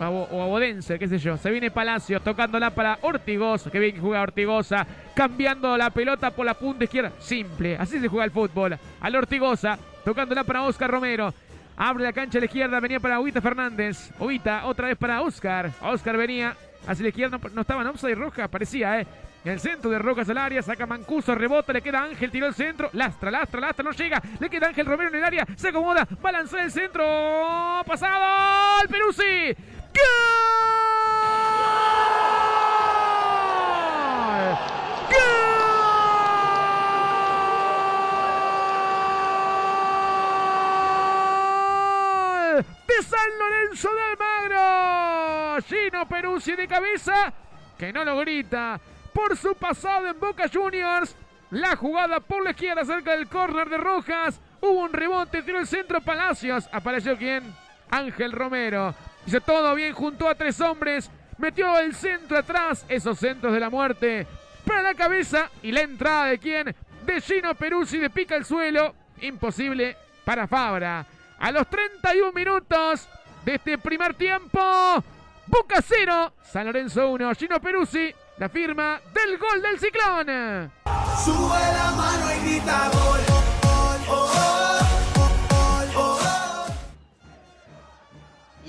o Abodense, qué sé yo. Se viene Palacios tocándola para Ortigosa. Que bien que juega Ortigosa. Cambiando la pelota por la punta izquierda. Simple. Así se juega el fútbol. Al Ortigosa. Tocándola para Oscar Romero. Abre la cancha a la izquierda. Venía para Ovita Fernández. Ovita otra vez para Oscar. Oscar venía hacia la izquierda. No, estaba en offside roja. Parecía, ¿eh? En el centro de Rocas al área, saca Mancuso, rebota, le queda Ángel, tiró el centro, lastra, lastra, lastra, no llega, le queda Ángel Romero en el área, se acomoda, va a lanzar el centro, pasado, el Peruzzi, de San Lorenzo del Almagro. Gino Peruzzi de cabeza, que no lo grita por su pasado en Boca Juniors. La jugada por la izquierda cerca del córner de Rojas. Hubo un rebote, tiró el centro Palacios. Apareció quién? Ángel Romero. Hizo todo bien, juntó a tres hombres, metió el centro atrás, esos centros de la muerte, para la cabeza y la entrada de quién? De Gino Peruzzi de pica el suelo. Imposible para Fabra. A los 31 minutos de este primer tiempo, Boca 0, San Lorenzo 1, Gino Peruzzi, la firma del gol del Ciclón. Sube la mano y grita gol.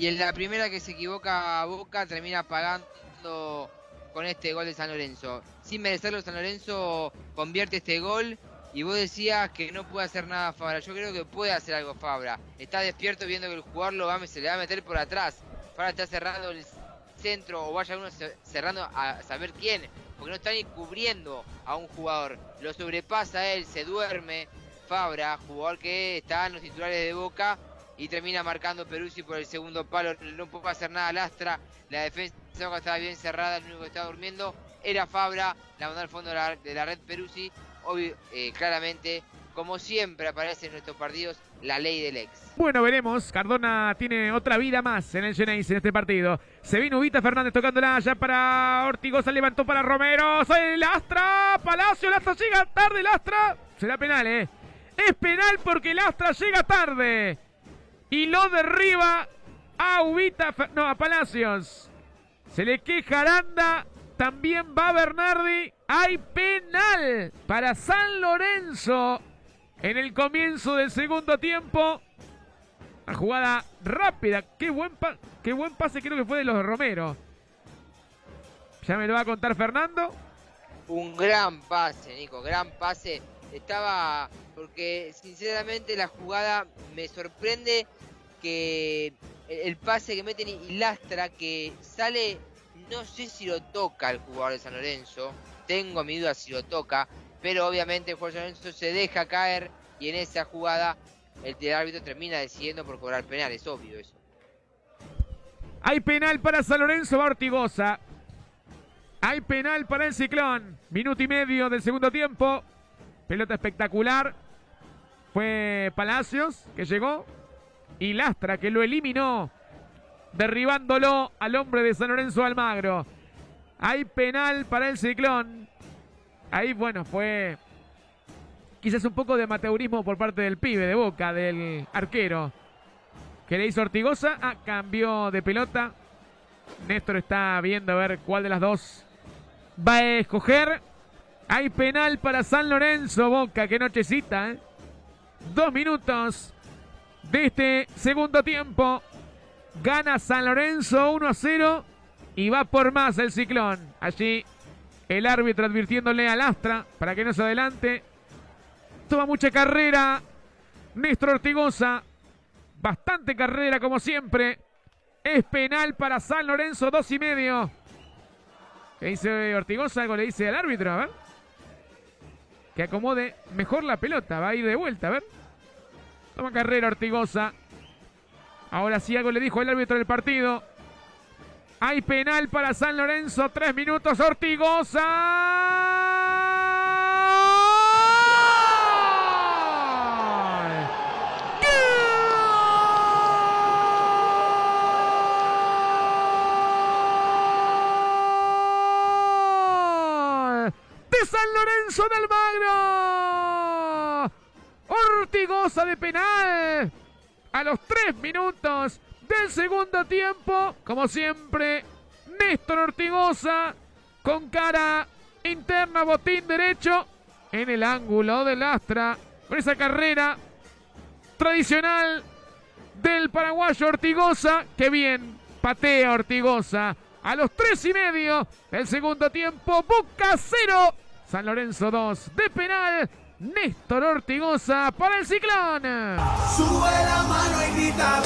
Y en la primera que se equivoca Boca termina pagando con este gol de San Lorenzo. Sin merecerlo, San Lorenzo convierte este gol. Y vos decías que no puede hacer nada Fabra. Yo creo que puede hacer algo Fabra. Está despierto viendo que el jugador lo va, se le va a meter por atrás. Fabra está cerrando el centro o vaya uno cerrando a saber quién. Porque no está ni cubriendo a un jugador. Lo sobrepasa él, se duerme. Fabra, jugador que está en los titulares de Boca y termina marcando Peruzzi por el segundo palo. No pudo hacer nada Lastra. La defensa estaba bien cerrada, el único que estaba durmiendo era Fabra. La mandó al fondo de la, red Peruzzi. Hoy, eh, claramente, como siempre aparece en nuestros partidos, la ley del ex. Bueno, veremos. Cardona tiene otra vida más en el Genesis en este partido. Se vino Ubita Fernández tocándola ya para Ortigosa, levantó para Romero. Soy Lastra, Palacio, Lastra llega tarde, Lastra. Será penal, ¿eh? Es penal porque Lastra llega tarde y lo derriba a Ubita, no, a Palacios. Se le queja Aranda, también va Bernardi. Hay penal para San Lorenzo en el comienzo del segundo tiempo. La jugada rápida, qué buen, qué buen pase creo que fue de los de Romero. Ya me lo va a contar Fernando. Un gran pase, Nico, gran pase. Estaba, porque sinceramente la jugada me sorprende que el pase que meten y lastra que sale, no sé si lo toca el jugador de San Lorenzo, tengo mi duda si lo toca, pero obviamente el jugador de San Lorenzo se deja caer y en esa jugada el árbitro termina decidiendo por cobrar penal, es obvio eso. Hay penal para San Lorenzo Bartigosa. Hay penal para el Ciclón. Minuto y medio del segundo tiempo. Pelota espectacular. Fue Palacios que llegó y Lastra que lo eliminó, derribándolo al hombre de San Lorenzo Almagro. Hay penal para el Ciclón. Ahí, bueno, fue quizás un poco de amateurismo por parte del pibe de Boca, del arquero. Que le hizo Ortigosa. Ah, cambió de pelota. Néstor está viendo a ver cuál de las dos va a escoger. Hay penal para San Lorenzo, Boca. Qué nochecita, ¿eh? Dos minutos de este segundo tiempo. Gana San Lorenzo 1 a 0 y va por más el ciclón. Allí el árbitro advirtiéndole al Astra para que no se adelante. Toma mucha carrera. Néstor Ortigosa. Bastante carrera como siempre. Es penal para San Lorenzo, dos y medio. ¿Qué dice Ortigosa? Algo le dice al árbitro, a ver. Que acomode mejor la pelota. Va a ir de vuelta, a ver. Toma carrera Ortigosa. Ahora sí algo le dijo el árbitro del partido. Hay penal para San Lorenzo. Tres minutos Ortigosa. de San Lorenzo del Magro. Ortigosa de penal. A los tres minutos del segundo tiempo. Como siempre, Néstor Ortigosa con cara interna, botín derecho en el ángulo del Astra. Con esa carrera tradicional del paraguayo Ortigosa. Que bien, patea Ortigosa. A los tres y medio del segundo tiempo, Boca cero. San Lorenzo 2 de penal. Néstor Ortigosa para el ciclón. Sube la mano y grita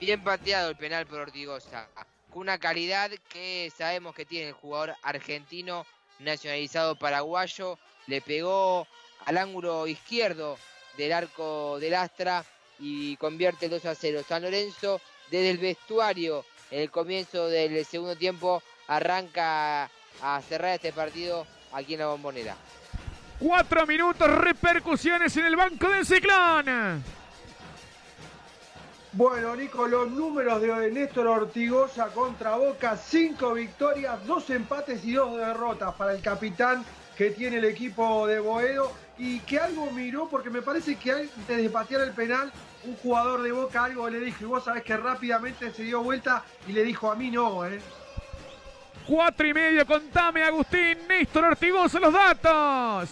Bien pateado el penal por Ortigosa. Con una calidad que sabemos que tiene el jugador argentino nacionalizado paraguayo. Le pegó al ángulo izquierdo del arco del Astra y convierte el 2 a 0. San Lorenzo desde el vestuario en el comienzo del segundo tiempo arranca a cerrar este partido aquí en la bombonera. Cuatro minutos, repercusiones en el banco del Ciclón. Bueno, Nico, los números de Néstor Ortigosa contra Boca, cinco victorias, dos empates y dos derrotas para el capitán que tiene el equipo de Boedo y que algo miró, porque me parece que antes de patear el penal, un jugador de Boca algo le dijo, y vos sabés que rápidamente se dio vuelta y le dijo, a mí no, ¿eh? Cuatro y medio, contame Agustín, Néstor Ortigosa los datos.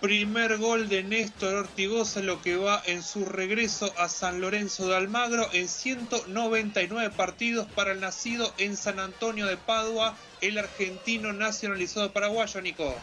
Primer gol de Néstor Ortigosa, lo que va en su regreso a San Lorenzo de Almagro en 199 partidos para el nacido en San Antonio de Padua, el argentino nacionalizado paraguayo, Nico.